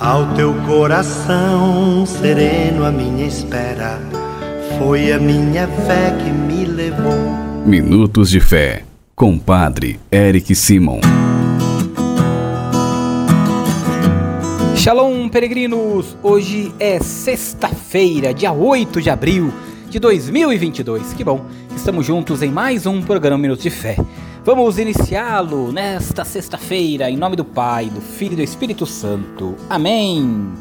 Ao teu coração sereno, a minha espera foi a minha fé que me levou. Minutos de Fé, com Padre Eric Simon. Shalom, peregrinos! Hoje é sexta-feira, dia 8 de abril de 2022. Que bom, estamos juntos em mais um programa Minutos de Fé. Vamos iniciá-lo nesta sexta-feira, em nome do Pai, do Filho e do Espírito Santo. Amém!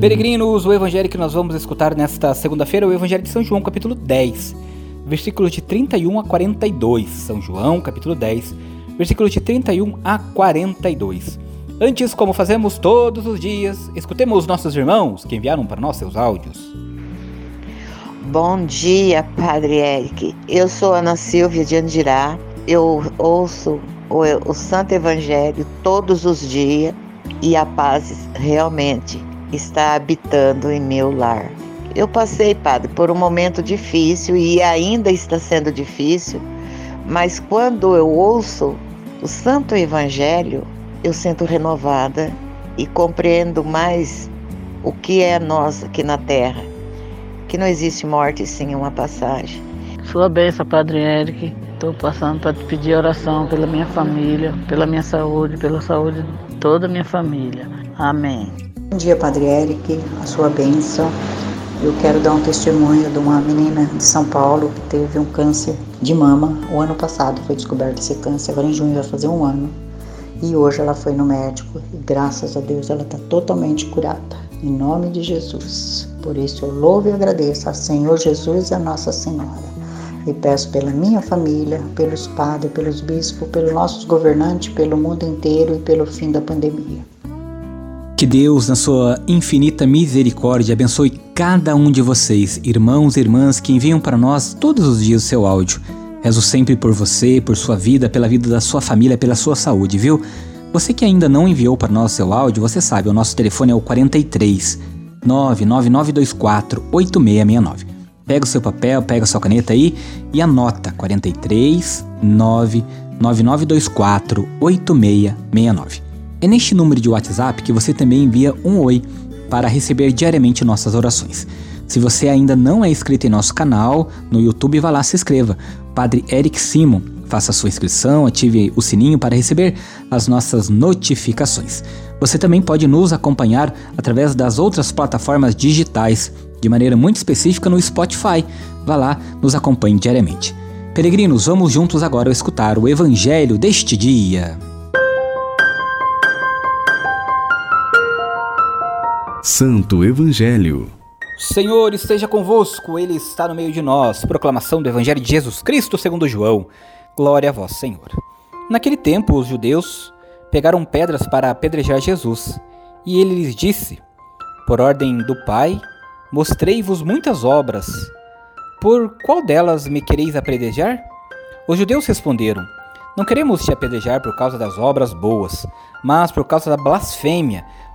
Peregrinos, o evangelho que nós vamos escutar nesta segunda-feira é o Evangelho de São João, capítulo 10, versículos de 31 a 42. São João, capítulo 10, versículos de 31 a 42. Antes, como fazemos todos os dias, escutemos nossos irmãos que enviaram para nós seus áudios. Bom dia, Padre Eric. Eu sou Ana Silvia de Andirá. Eu ouço o, o Santo Evangelho todos os dias e a paz realmente está habitando em meu lar. Eu passei, Padre, por um momento difícil e ainda está sendo difícil, mas quando eu ouço o Santo Evangelho, eu sinto renovada e compreendo mais o que é nós aqui na Terra que não existe morte sim uma passagem. Sua bênção, Padre Eric. Estou passando para te pedir oração pela minha família, pela minha saúde, pela saúde de toda a minha família. Amém. Bom dia, Padre Eric. A sua bênção. Eu quero dar um testemunho de uma menina de São Paulo que teve um câncer de mama. O ano passado foi descoberto esse câncer, agora em junho vai fazer um ano. E hoje ela foi no médico e graças a Deus ela está totalmente curada. Em nome de Jesus. Por isso eu louvo e agradeço ao Senhor Jesus e a Nossa Senhora. E peço pela minha família, pelos padres, pelos bispos, pelos nossos governantes, pelo mundo inteiro e pelo fim da pandemia. Que Deus, na sua infinita misericórdia, abençoe cada um de vocês, irmãos e irmãs que enviam para nós todos os dias o seu áudio. Rezo sempre por você, por sua vida, pela vida da sua família, pela sua saúde, viu? Você que ainda não enviou para nós seu áudio, você sabe, o nosso telefone é o 43 99924 8669. Pega o seu papel, pega a sua caneta aí e anota 43 99924 8669. É neste número de WhatsApp que você também envia um oi para receber diariamente nossas orações. Se você ainda não é inscrito em nosso canal no YouTube, vá lá se inscreva. Padre Eric Simon, faça sua inscrição, ative o sininho para receber as nossas notificações. Você também pode nos acompanhar através das outras plataformas digitais, de maneira muito específica no Spotify. Vá lá, nos acompanhe diariamente. Peregrinos, vamos juntos agora escutar o Evangelho deste dia. Santo Evangelho. Senhor esteja convosco, Ele está no meio de nós. Proclamação do Evangelho de Jesus Cristo segundo João. Glória a vós, Senhor. Naquele tempo, os judeus pegaram pedras para apedrejar Jesus. E ele lhes disse: Por ordem do Pai, mostrei-vos muitas obras. Por qual delas me quereis apedrejar? Os judeus responderam: Não queremos te apedrejar por causa das obras boas, mas por causa da blasfêmia,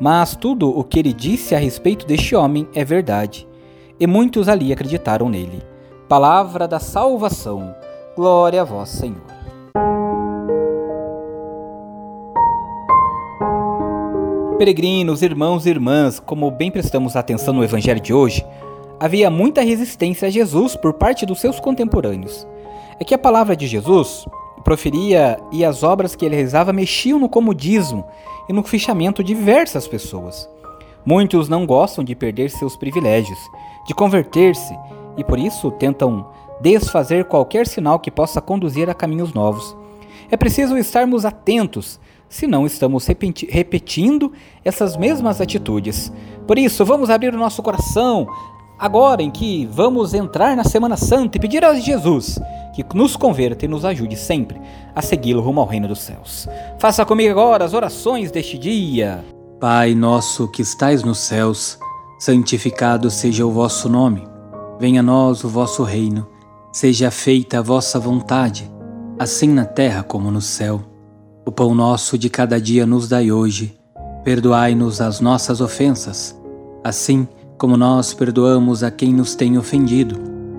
mas tudo o que ele disse a respeito deste homem é verdade. E muitos ali acreditaram nele. Palavra da salvação. Glória a vós, Senhor. Peregrinos, irmãos e irmãs, como bem prestamos atenção no Evangelho de hoje, havia muita resistência a Jesus por parte dos seus contemporâneos. É que a palavra de Jesus, proferia e as obras que ele realizava mexiam no comodismo e no fichamento de diversas pessoas. Muitos não gostam de perder seus privilégios, de converter-se e por isso tentam desfazer qualquer sinal que possa conduzir a caminhos novos. É preciso estarmos atentos, senão estamos repetindo essas mesmas atitudes. Por isso, vamos abrir o nosso coração agora em que vamos entrar na Semana Santa e pedir a Jesus que nos converta e nos ajude sempre a segui-lo rumo ao reino dos céus. Faça comigo agora as orações deste dia. Pai nosso que estais nos céus, santificado seja o vosso nome. Venha a nós o vosso reino. Seja feita a vossa vontade, assim na terra como no céu. O pão nosso de cada dia nos dai hoje. Perdoai-nos as nossas ofensas, assim como nós perdoamos a quem nos tem ofendido.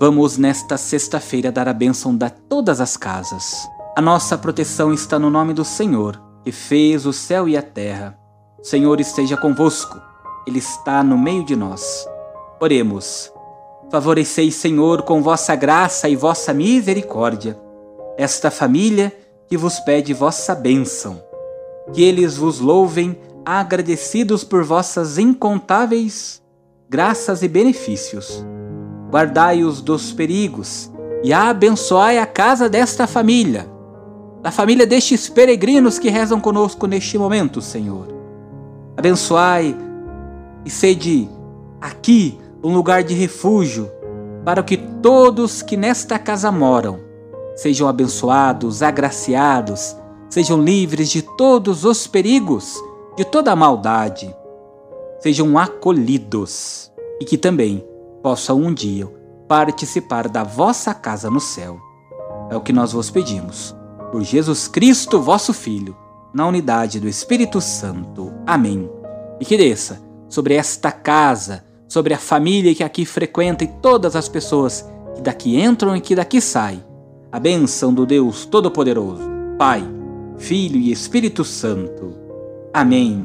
Vamos nesta sexta-feira dar a bênção de todas as casas. A nossa proteção está no nome do Senhor, que fez o céu e a terra. O Senhor esteja convosco, Ele está no meio de nós. Oremos. Favoreceis, Senhor, com vossa graça e vossa misericórdia, esta família que vos pede vossa bênção. Que eles vos louvem, agradecidos por vossas incontáveis graças e benefícios. Guardai-os dos perigos e abençoai a casa desta família, da família destes peregrinos que rezam conosco neste momento, Senhor. Abençoai e sede aqui um lugar de refúgio, para que todos que nesta casa moram sejam abençoados, agraciados, sejam livres de todos os perigos, de toda a maldade, sejam acolhidos e que também possam um dia participar da vossa casa no céu. É o que nós vos pedimos. Por Jesus Cristo, vosso Filho, na unidade do Espírito Santo. Amém. E que desça sobre esta casa, sobre a família que aqui frequenta e todas as pessoas que daqui entram e que daqui saem. A bênção do Deus Todo-Poderoso, Pai, Filho e Espírito Santo. Amém.